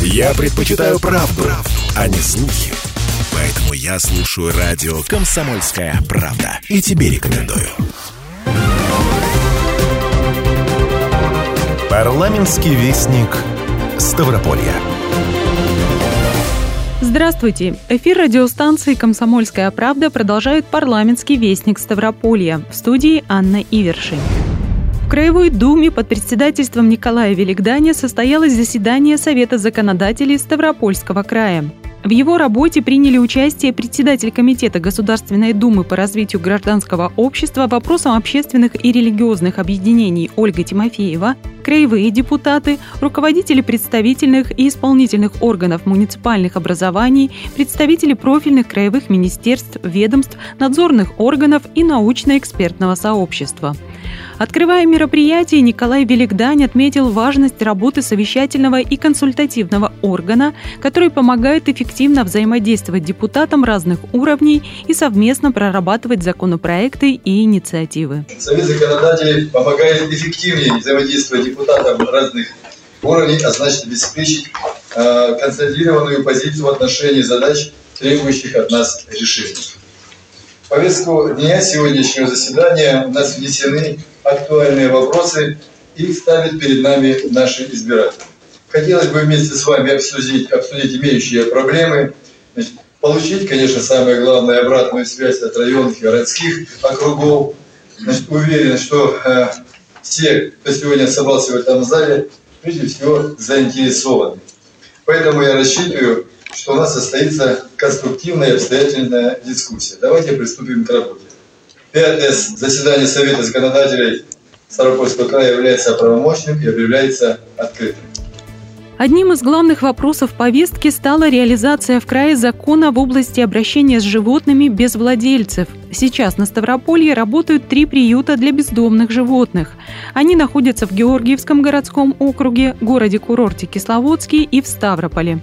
Я предпочитаю правду, а не слухи. Поэтому я слушаю радио «Комсомольская правда». И тебе рекомендую. Парламентский вестник Ставрополья. Здравствуйте! Эфир радиостанции «Комсомольская правда» продолжает парламентский вестник Ставрополья. В студии Анна Ивершин. Краевой Думе под председательством Николая Великданя состоялось заседание Совета законодателей Ставропольского края. В его работе приняли участие председатель Комитета Государственной Думы по развитию гражданского общества вопросам общественных и религиозных объединений Ольга Тимофеева, краевые депутаты, руководители представительных и исполнительных органов муниципальных образований, представители профильных краевых министерств, ведомств, надзорных органов и научно-экспертного сообщества. Открывая мероприятие, Николай Великдань отметил важность работы совещательного и консультативного органа, который помогает эффективно взаимодействовать депутатам разных уровней и совместно прорабатывать законопроекты и инициативы. Совет законодателей помогает эффективнее взаимодействовать депутатам разных уровней, а значит обеспечить э, консолидированную позицию в отношении задач, требующих от нас решений. Повестку дня сегодняшнего заседания у нас внесены актуальные вопросы, их ставят перед нами наши избиратели. Хотелось бы вместе с вами обсудить, обсудить имеющие проблемы, значит, получить, конечно, самое главное, обратную связь от районных и городских округов. Значит, уверен, что э, все, кто сегодня собрался в этом зале, прежде всего заинтересованы. Поэтому я рассчитываю, что у нас состоится конструктивная и обстоятельная дискуссия. Давайте приступим к работе. Пятое заседание Совета законодателей Ставропольского края является правомочным и объявляется открытым. Одним из главных вопросов повестки стала реализация в крае закона в области обращения с животными без владельцев. Сейчас на Ставрополье работают три приюта для бездомных животных. Они находятся в Георгиевском городском округе, городе-курорте Кисловодске и в Ставрополе.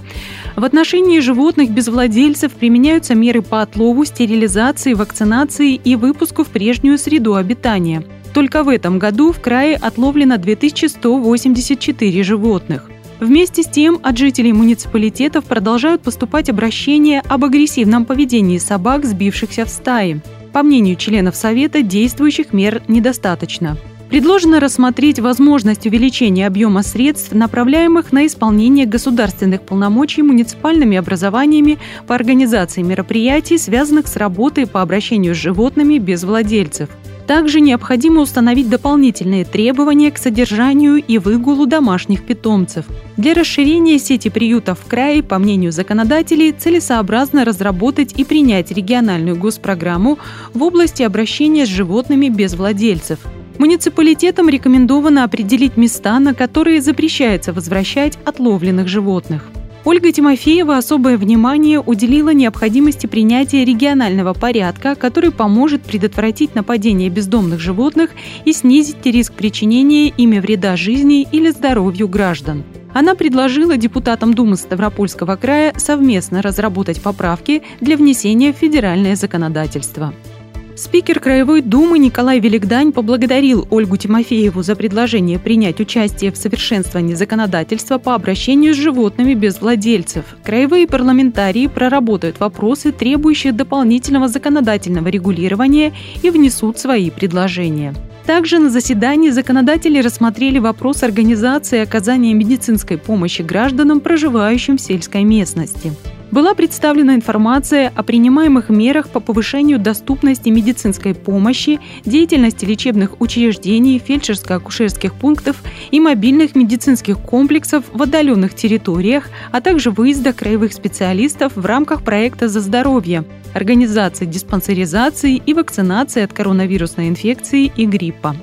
В отношении животных без владельцев применяются меры по отлову, стерилизации, вакцинации и выпуску в прежнюю среду обитания. Только в этом году в крае отловлено 2184 животных. Вместе с тем от жителей муниципалитетов продолжают поступать обращения об агрессивном поведении собак, сбившихся в стаи. По мнению членов Совета, действующих мер недостаточно. Предложено рассмотреть возможность увеличения объема средств, направляемых на исполнение государственных полномочий муниципальными образованиями по организации мероприятий, связанных с работой по обращению с животными без владельцев – также необходимо установить дополнительные требования к содержанию и выгулу домашних питомцев. Для расширения сети приютов в крае, по мнению законодателей, целесообразно разработать и принять региональную госпрограмму в области обращения с животными без владельцев. Муниципалитетам рекомендовано определить места, на которые запрещается возвращать отловленных животных. Ольга Тимофеева особое внимание уделила необходимости принятия регионального порядка, который поможет предотвратить нападение бездомных животных и снизить риск причинения ими вреда жизни или здоровью граждан. Она предложила депутатам Думы Ставропольского края совместно разработать поправки для внесения в федеральное законодательство. Спикер Краевой Думы Николай Великдань поблагодарил Ольгу Тимофееву за предложение принять участие в совершенствовании законодательства по обращению с животными без владельцев. Краевые парламентарии проработают вопросы, требующие дополнительного законодательного регулирования и внесут свои предложения. Также на заседании законодатели рассмотрели вопрос организации оказания медицинской помощи гражданам, проживающим в сельской местности была представлена информация о принимаемых мерах по повышению доступности медицинской помощи, деятельности лечебных учреждений, фельдшерско-акушерских пунктов и мобильных медицинских комплексов в отдаленных территориях, а также выезда краевых специалистов в рамках проекта «За здоровье», организации диспансеризации и вакцинации от коронавирусной инфекции и гриппа.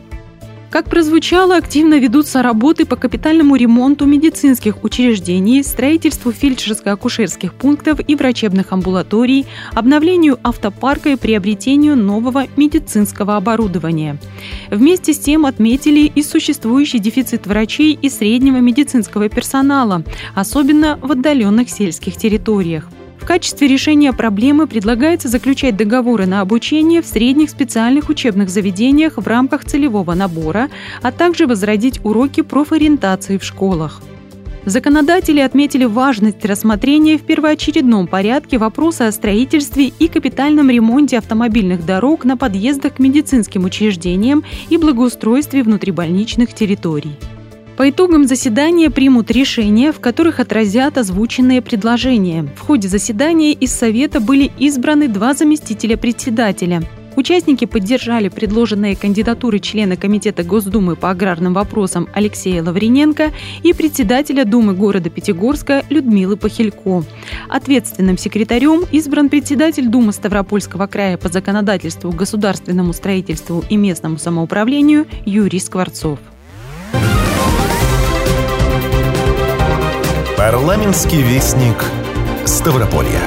Как прозвучало, активно ведутся работы по капитальному ремонту медицинских учреждений, строительству фельдшерско-акушерских пунктов и врачебных амбулаторий, обновлению автопарка и приобретению нового медицинского оборудования. Вместе с тем отметили и существующий дефицит врачей и среднего медицинского персонала, особенно в отдаленных сельских территориях. В качестве решения проблемы предлагается заключать договоры на обучение в средних специальных учебных заведениях в рамках целевого набора, а также возродить уроки профориентации в школах. Законодатели отметили важность рассмотрения в первоочередном порядке вопроса о строительстве и капитальном ремонте автомобильных дорог на подъездах к медицинским учреждениям и благоустройстве внутрибольничных территорий. По итогам заседания примут решения, в которых отразят озвученные предложения. В ходе заседания из Совета были избраны два заместителя председателя. Участники поддержали предложенные кандидатуры члена Комитета Госдумы по аграрным вопросам Алексея Лаврененко и председателя Думы города Пятигорска Людмилы Похилько. Ответственным секретарем избран председатель Думы Ставропольского края по законодательству, государственному строительству и местному самоуправлению Юрий Скворцов. Парламентский вестник Ставрополья.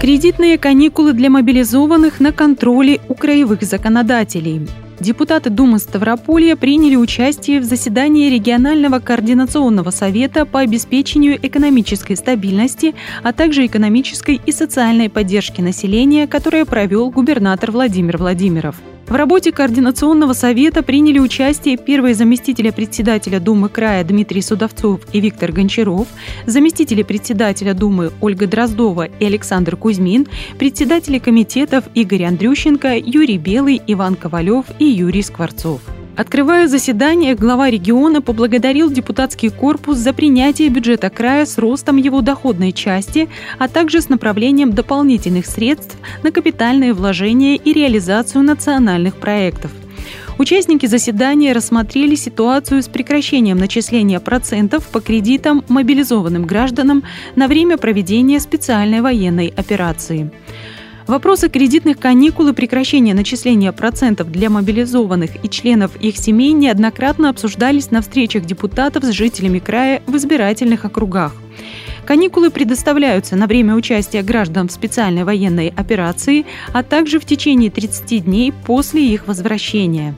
Кредитные каникулы для мобилизованных на контроле у краевых законодателей. Депутаты Думы Ставрополья приняли участие в заседании регионального координационного совета по обеспечению экономической стабильности, а также экономической и социальной поддержки населения, которое провел губернатор Владимир Владимиров. В работе Координационного совета приняли участие первые заместители председателя Думы края Дмитрий Судовцов и Виктор Гончаров, заместители председателя Думы Ольга Дроздова и Александр Кузьмин, председатели комитетов Игорь Андрющенко, Юрий Белый, Иван Ковалев и Юрий Скворцов. Открывая заседание, глава региона поблагодарил депутатский корпус за принятие бюджета края с ростом его доходной части, а также с направлением дополнительных средств на капитальные вложения и реализацию национальных проектов. Участники заседания рассмотрели ситуацию с прекращением начисления процентов по кредитам мобилизованным гражданам на время проведения специальной военной операции. Вопросы кредитных каникул и прекращения начисления процентов для мобилизованных и членов их семей неоднократно обсуждались на встречах депутатов с жителями края в избирательных округах. Каникулы предоставляются на время участия граждан в специальной военной операции, а также в течение 30 дней после их возвращения.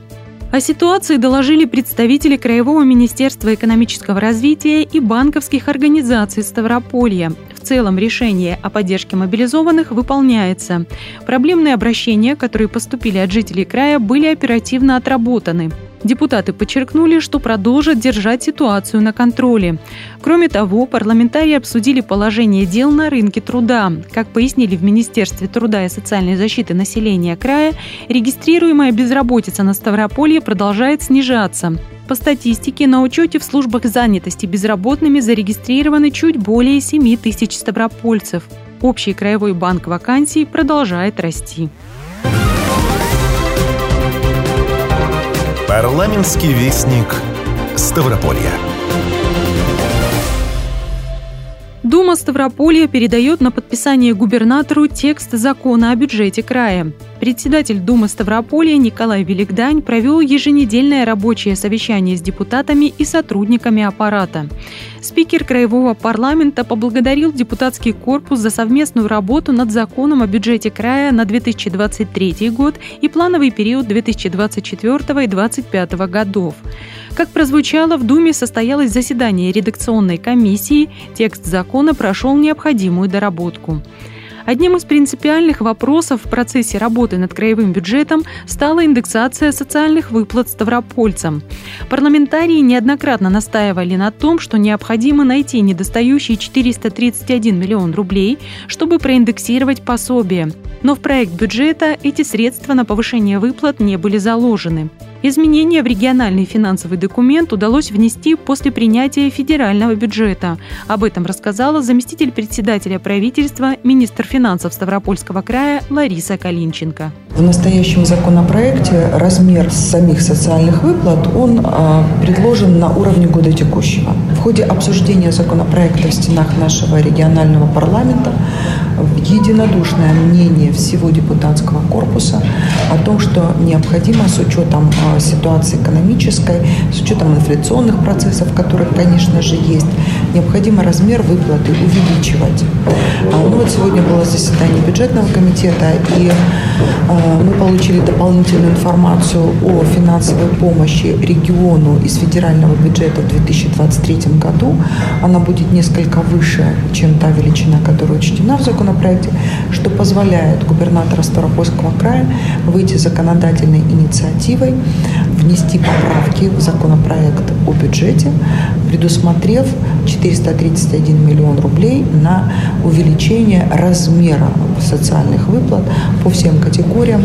О ситуации доложили представители Краевого министерства экономического развития и банковских организаций Ставрополья целом решение о поддержке мобилизованных выполняется. Проблемные обращения, которые поступили от жителей края, были оперативно отработаны. Депутаты подчеркнули, что продолжат держать ситуацию на контроле. Кроме того, парламентарии обсудили положение дел на рынке труда. Как пояснили в Министерстве труда и социальной защиты населения края, регистрируемая безработица на Ставрополье продолжает снижаться. По статистике, на учете в службах занятости безработными зарегистрированы чуть более 7 тысяч ставропольцев. Общий краевой банк вакансий продолжает расти. Парламентский вестник Ставрополья. Дума Ставрополья передает на подписание губернатору текст закона о бюджете края. Председатель Думы Ставрополья Николай Великдань провел еженедельное рабочее совещание с депутатами и сотрудниками аппарата. Спикер Краевого парламента поблагодарил депутатский корпус за совместную работу над законом о бюджете края на 2023 год и плановый период 2024 и 2025 годов. Как прозвучало, в Думе состоялось заседание редакционной комиссии, текст закона прошел необходимую доработку. Одним из принципиальных вопросов в процессе работы над краевым бюджетом стала индексация социальных выплат ставропольцам. Парламентарии неоднократно настаивали на том, что необходимо найти недостающие 431 миллион рублей, чтобы проиндексировать пособие. Но в проект бюджета эти средства на повышение выплат не были заложены. Изменения в региональный финансовый документ удалось внести после принятия федерального бюджета. Об этом рассказала заместитель председателя правительства, министр финансов Ставропольского края Лариса Калинченко. В настоящем законопроекте размер самих социальных выплат он а, предложен на уровне года текущего. В ходе обсуждения законопроекта в стенах нашего регионального парламента единодушное мнение всего депутатского корпуса о том, что необходимо с учетом а, ситуации экономической, с учетом инфляционных процессов, которые, конечно же, есть, необходимо размер выплаты увеличивать. А, ну вот сегодня было заседание бюджетного комитета, и а, мы получили дополнительную информацию о финансовой помощи региону из федерального бюджета в 2023 году. Она будет несколько выше, чем та величина, которая учтена в законе законопроекте, что позволяет губернатора Ставропольского края выйти законодательной инициативой, внести поправки в законопроект о бюджете, предусмотрев 431 миллион рублей на увеличение размера социальных выплат по всем категориям,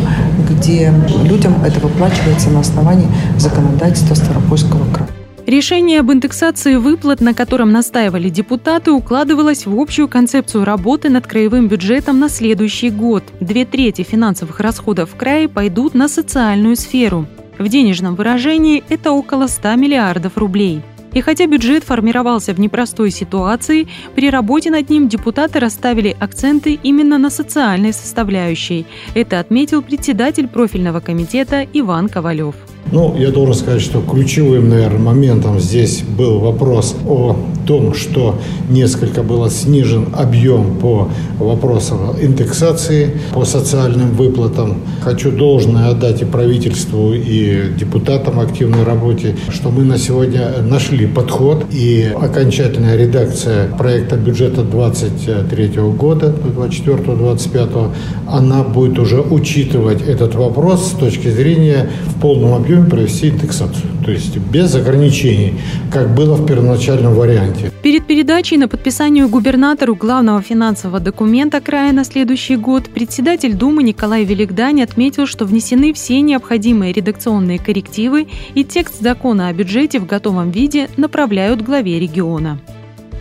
где людям это выплачивается на основании законодательства Ставропольского края. Решение об индексации выплат, на котором настаивали депутаты, укладывалось в общую концепцию работы над краевым бюджетом на следующий год. Две трети финансовых расходов в крае пойдут на социальную сферу. В денежном выражении это около 100 миллиардов рублей. И хотя бюджет формировался в непростой ситуации, при работе над ним депутаты расставили акценты именно на социальной составляющей. Это отметил председатель профильного комитета Иван Ковалев. Ну, я должен сказать, что ключевым, наверное, моментом здесь был вопрос о том, что несколько было снижен объем по вопросам индексации, по социальным выплатам. Хочу должное отдать и правительству, и депутатам активной работе, что мы на сегодня нашли подход, и окончательная редакция проекта бюджета 2023 года, 24-25, она будет уже учитывать этот вопрос с точки зрения в полном объеме объеме провести индексацию. То есть без ограничений, как было в первоначальном варианте. Перед передачей на подписанию губернатору главного финансового документа края на следующий год председатель Думы Николай Великдань отметил, что внесены все необходимые редакционные коррективы и текст закона о бюджете в готовом виде направляют главе региона.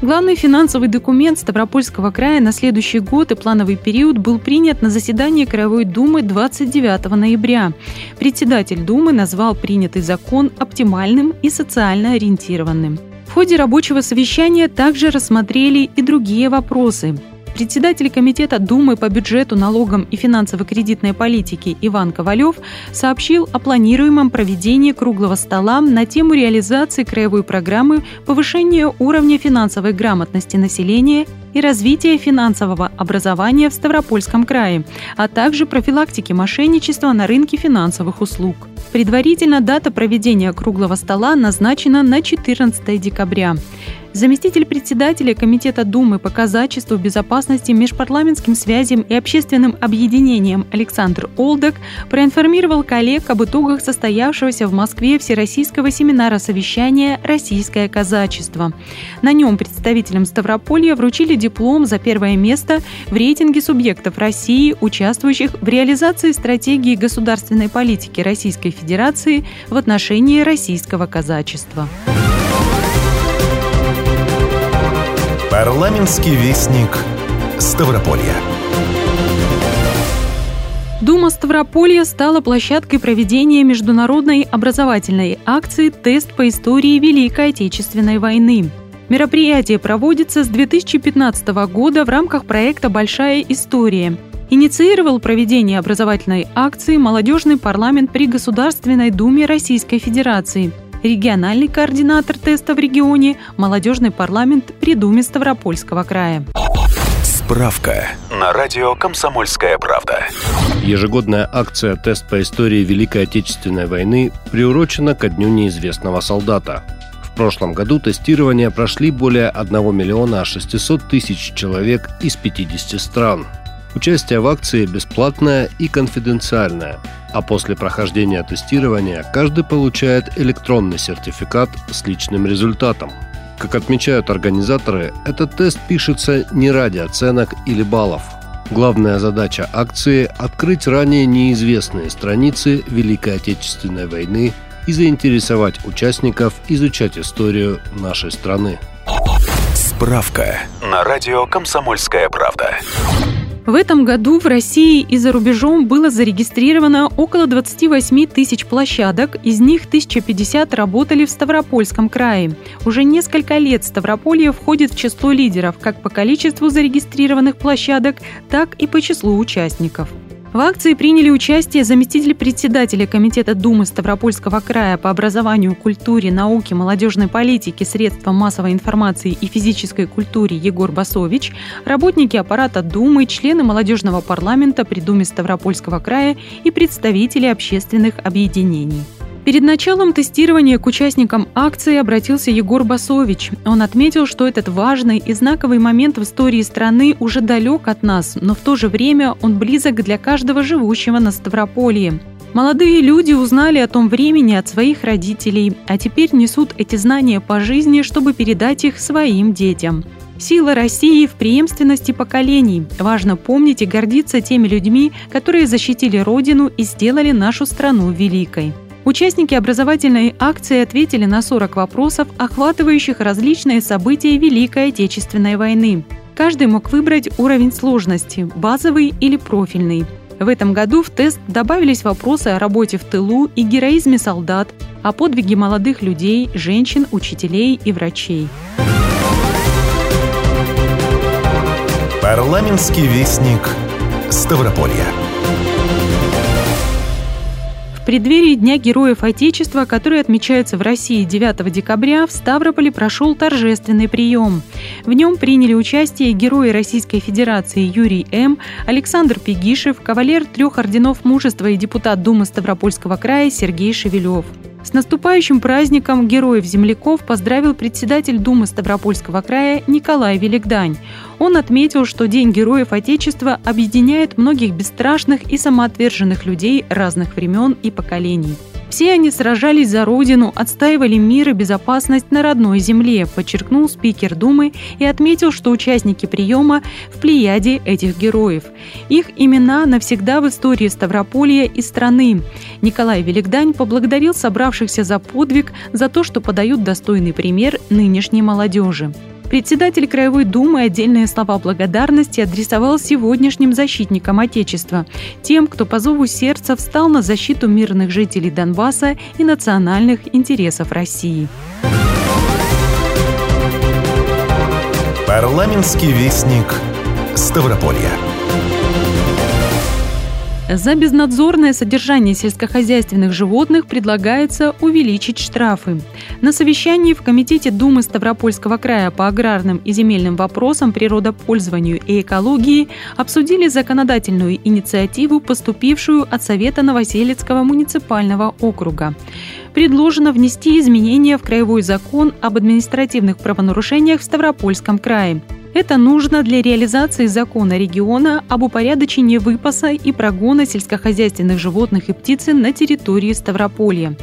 Главный финансовый документ Ставропольского края на следующий год и плановый период был принят на заседании Краевой Думы 29 ноября. Председатель Думы назвал принятый закон оптимальным и социально ориентированным. В ходе рабочего совещания также рассмотрели и другие вопросы. Председатель Комитета Думы по бюджету, налогам и финансово-кредитной политике Иван Ковалев сообщил о планируемом проведении круглого стола на тему реализации краевой программы повышения уровня финансовой грамотности населения и развития финансового образования в Ставропольском крае, а также профилактики мошенничества на рынке финансовых услуг. Предварительно дата проведения круглого стола назначена на 14 декабря. Заместитель председателя Комитета Думы по казачеству, безопасности, межпарламентским связям и общественным объединениям Александр Олдек проинформировал коллег об итогах состоявшегося в Москве Всероссийского семинара совещания «Российское казачество». На нем представителям Ставрополья вручили диплом за первое место в рейтинге субъектов России, участвующих в реализации стратегии государственной политики Российской Федерации в отношении российского казачества. Парламентский вестник Ставрополья. Дума Ставрополья стала площадкой проведения международной образовательной акции «Тест по истории Великой Отечественной войны». Мероприятие проводится с 2015 года в рамках проекта «Большая история». Инициировал проведение образовательной акции молодежный парламент при Государственной Думе Российской Федерации – региональный координатор теста в регионе, молодежный парламент при Думе Ставропольского края. Справка на радио «Комсомольская правда». Ежегодная акция «Тест по истории Великой Отечественной войны» приурочена ко Дню неизвестного солдата. В прошлом году тестирование прошли более 1 миллиона 600 тысяч человек из 50 стран – Участие в акции бесплатное и конфиденциальное, а после прохождения тестирования каждый получает электронный сертификат с личным результатом. Как отмечают организаторы, этот тест пишется не ради оценок или баллов. Главная задача акции – открыть ранее неизвестные страницы Великой Отечественной войны и заинтересовать участников изучать историю нашей страны. Справка на радио «Комсомольская правда». В этом году в России и за рубежом было зарегистрировано около 28 тысяч площадок, из них 1050 работали в Ставропольском крае. Уже несколько лет Ставрополье входит в число лидеров как по количеству зарегистрированных площадок, так и по числу участников. В акции приняли участие заместитель председателя Комитета Думы Ставропольского края по образованию, культуре, науке, молодежной политике, средствам массовой информации и физической культуре Егор Басович, работники аппарата Думы, члены молодежного парламента при Думе Ставропольского края и представители общественных объединений. Перед началом тестирования к участникам акции обратился Егор Басович. Он отметил, что этот важный и знаковый момент в истории страны уже далек от нас, но в то же время он близок для каждого живущего на Ставрополье. Молодые люди узнали о том времени от своих родителей, а теперь несут эти знания по жизни, чтобы передать их своим детям. Сила России в преемственности поколений. Важно помнить и гордиться теми людьми, которые защитили Родину и сделали нашу страну великой. Участники образовательной акции ответили на 40 вопросов, охватывающих различные события Великой Отечественной войны. Каждый мог выбрать уровень сложности – базовый или профильный. В этом году в тест добавились вопросы о работе в тылу и героизме солдат, о подвиге молодых людей, женщин, учителей и врачей. Парламентский вестник Ставрополья. Преддверии Дня Героев Отечества, который отмечается в России 9 декабря, в Ставрополе прошел торжественный прием. В нем приняли участие герои Российской Федерации Юрий М., Александр Пегишев, кавалер трех орденов мужества и депутат Думы Ставропольского края Сергей Шевелев. С наступающим праздником героев-земляков поздравил председатель Думы Ставропольского края Николай Великдань. Он отметил, что День Героев Отечества объединяет многих бесстрашных и самоотверженных людей разных времен и поколений. Все они сражались за Родину, отстаивали мир и безопасность на родной земле, подчеркнул спикер Думы и отметил, что участники приема в плеяде этих героев. Их имена навсегда в истории Ставрополья и страны. Николай Великдань поблагодарил собравшихся за подвиг, за то, что подают достойный пример нынешней молодежи. Председатель Краевой Думы отдельные слова благодарности адресовал сегодняшним защитникам Отечества, тем, кто по зову сердца встал на защиту мирных жителей Донбасса и национальных интересов России. Парламентский вестник Ставрополья. За безнадзорное содержание сельскохозяйственных животных предлагается увеличить штрафы. На совещании в Комитете Думы Ставропольского края по аграрным и земельным вопросам, природопользованию и экологии обсудили законодательную инициативу, поступившую от Совета Новоселецкого муниципального округа. Предложено внести изменения в Краевой закон об административных правонарушениях в Ставропольском крае. Это нужно для реализации закона региона об упорядочении выпаса и прогона сельскохозяйственных животных и птицы на территории Ставрополья.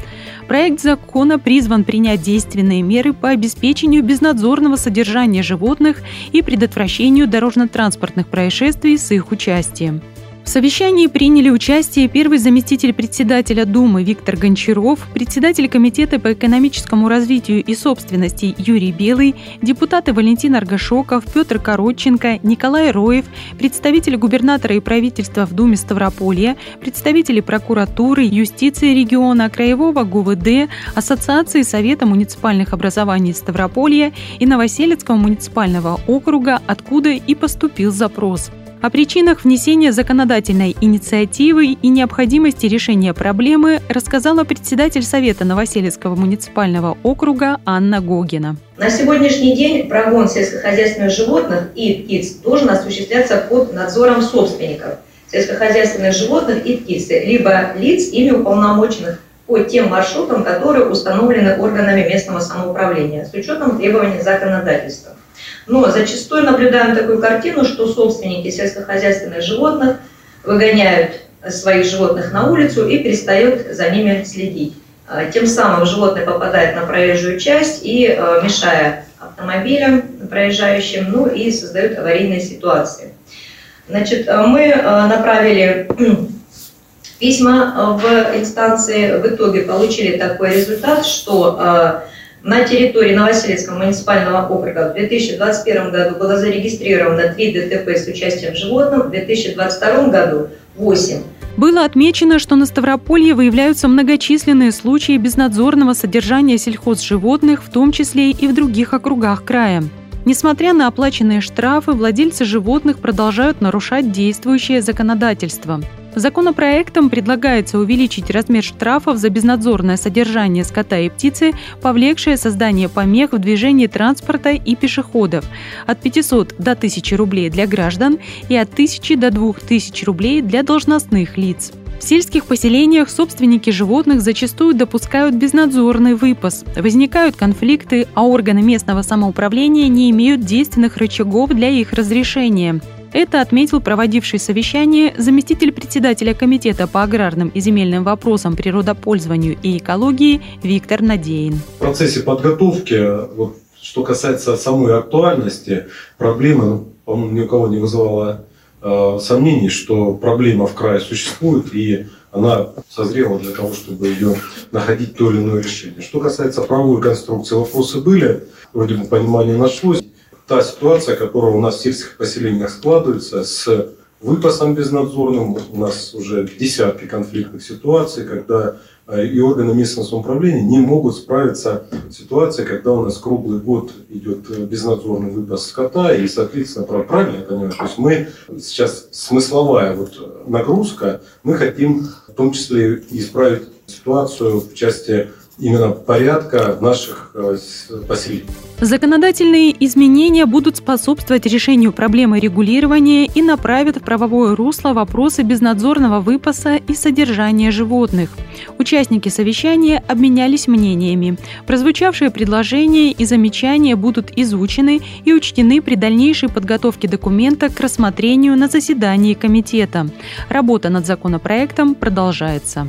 Проект закона призван принять действенные меры по обеспечению безнадзорного содержания животных и предотвращению дорожно-транспортных происшествий с их участием. В совещании приняли участие первый заместитель председателя Думы Виктор Гончаров, председатель Комитета по экономическому развитию и собственности Юрий Белый, депутаты Валентин Аргашоков, Петр Коротченко, Николай Роев, представители губернатора и правительства в Думе Ставрополья, представители прокуратуры, юстиции региона, Краевого ГУВД, Ассоциации Совета муниципальных образований Ставрополья и Новоселецкого муниципального округа, откуда и поступил запрос. О причинах внесения законодательной инициативы и необходимости решения проблемы рассказала председатель Совета Новоселецкого муниципального округа Анна Гогина. На сегодняшний день прогон сельскохозяйственных животных и птиц должен осуществляться под надзором собственников сельскохозяйственных животных и птиц, либо лиц, ими уполномоченных по тем маршрутам, которые установлены органами местного самоуправления с учетом требований законодательства. Но зачастую наблюдаем такую картину, что собственники сельскохозяйственных животных выгоняют своих животных на улицу и перестают за ними следить. А, тем самым животное попадает на проезжую часть и, а, мешая автомобилям проезжающим, ну и создают аварийные ситуации. Значит, а, мы направили письма в инстанции, в итоге получили такой результат, что на территории Новоселецкого муниципального округа в 2021 году было зарегистрировано 3 ДТП с участием животных, в 2022 году 8. Было отмечено, что на Ставрополье выявляются многочисленные случаи безнадзорного содержания сельхозживотных, в том числе и в других округах края. Несмотря на оплаченные штрафы, владельцы животных продолжают нарушать действующее законодательство. Законопроектом предлагается увеличить размер штрафов за безнадзорное содержание скота и птицы, повлекшее создание помех в движении транспорта и пешеходов от 500 до 1000 рублей для граждан и от 1000 до 2000 рублей для должностных лиц. В сельских поселениях собственники животных зачастую допускают безнадзорный выпас. Возникают конфликты, а органы местного самоуправления не имеют действенных рычагов для их разрешения. Это отметил проводивший совещание заместитель председателя Комитета по аграрным и земельным вопросам, природопользованию и экологии Виктор Надеин. В процессе подготовки, вот, что касается самой актуальности проблемы, ну, по-моему, ни у кого не вызывало э, сомнений, что проблема в крае существует и она созрела для того, чтобы ее находить то или иное решение. Что касается правовой конструкции, вопросы были, вроде бы понимание нашлось та ситуация, которая у нас в сельских поселениях складывается с выпасом безнадзорным. У нас уже десятки конфликтных ситуаций, когда э, и органы местного самоуправления не могут справиться с ситуацией, когда у нас круглый год идет э, безнадзорный выпас скота, и, соответственно, правильно я понимаю, то есть мы сейчас смысловая вот нагрузка, мы хотим в том числе исправить ситуацию в части именно порядка наших э, поселений. Законодательные изменения будут способствовать решению проблемы регулирования и направят в правовое русло вопросы безнадзорного выпаса и содержания животных. Участники совещания обменялись мнениями. Прозвучавшие предложения и замечания будут изучены и учтены при дальнейшей подготовке документа к рассмотрению на заседании комитета. Работа над законопроектом продолжается.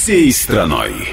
всей страной.